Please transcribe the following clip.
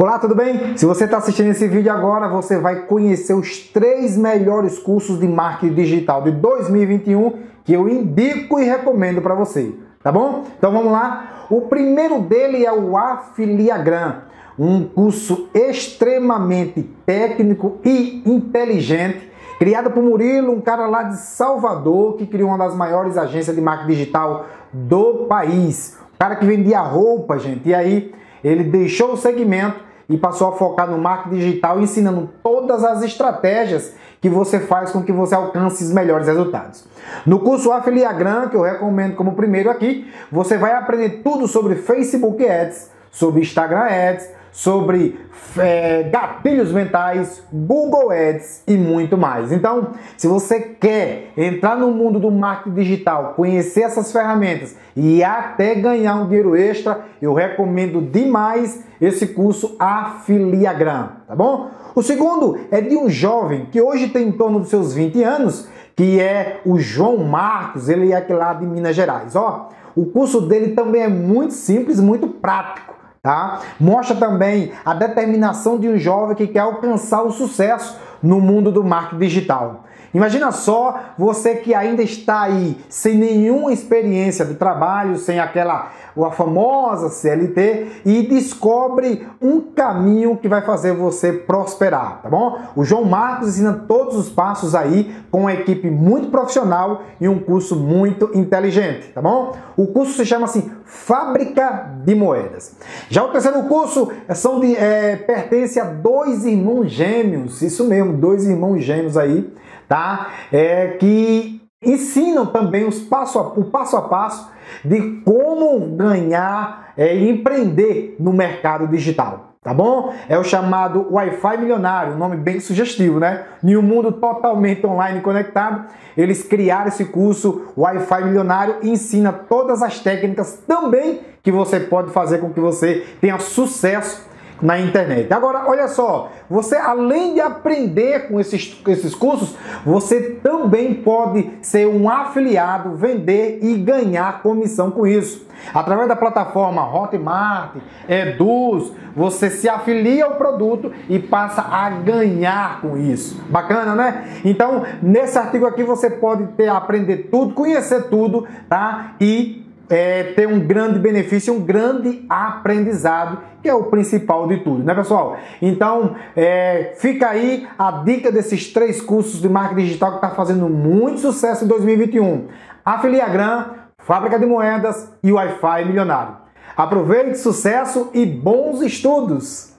Olá, tudo bem? Se você está assistindo esse vídeo agora, você vai conhecer os três melhores cursos de marketing digital de 2021 que eu indico e recomendo para você, tá bom? Então vamos lá. O primeiro dele é o Afiliagram, um curso extremamente técnico e inteligente criado por Murilo, um cara lá de Salvador que criou uma das maiores agências de marketing digital do país. Um cara que vendia roupa, gente, e aí ele deixou o segmento e passou a focar no marketing digital, ensinando todas as estratégias que você faz com que você alcance os melhores resultados. No curso Afiliagram, que eu recomendo como primeiro aqui, você vai aprender tudo sobre Facebook Ads, sobre Instagram Ads, sobre é, gatilhos mentais, Google Ads e muito mais. Então, se você quer entrar no mundo do marketing digital, conhecer essas ferramentas e até ganhar um dinheiro extra, eu recomendo demais esse curso Afiliagram, tá bom? O segundo é de um jovem que hoje tem em torno dos seus 20 anos, que é o João Marcos, ele é aqui lá de Minas Gerais. Ó, o curso dele também é muito simples, muito prático. Tá? Mostra também a determinação de um jovem que quer alcançar o sucesso no mundo do marketing digital. Imagina só você que ainda está aí sem nenhuma experiência de trabalho, sem aquela a famosa CLT e descobre um caminho que vai fazer você prosperar, tá bom? O João Marcos ensina todos os passos aí com uma equipe muito profissional e um curso muito inteligente, tá bom? O curso se chama assim Fábrica de Moedas. Já o terceiro curso são de, é, pertence a dois irmãos gêmeos, isso mesmo, dois irmãos gêmeos aí tá? É, que ensinam também os passo a, o passo a passo de como ganhar é, empreender no mercado digital. Tá bom? É o chamado Wi-Fi milionário, um nome bem sugestivo, né? Em um mundo totalmente online conectado, eles criaram esse curso Wi-Fi milionário e ensina todas as técnicas também que você pode fazer com que você tenha sucesso na internet. Agora, olha só, você além de aprender com esses, esses cursos, você também pode ser um afiliado, vender e ganhar comissão com isso. Através da plataforma Hotmart, Eduz, você se afilia ao produto e passa a ganhar com isso. Bacana, né? Então, nesse artigo aqui você pode ter aprender tudo, conhecer tudo, tá? E é, ter um grande benefício, um grande aprendizado, que é o principal de tudo, né, pessoal? Então, é, fica aí a dica desses três cursos de marketing digital que está fazendo muito sucesso em 2021. Afiliagram, Fábrica de Moedas e Wi-Fi Milionário. Aproveite, sucesso e bons estudos!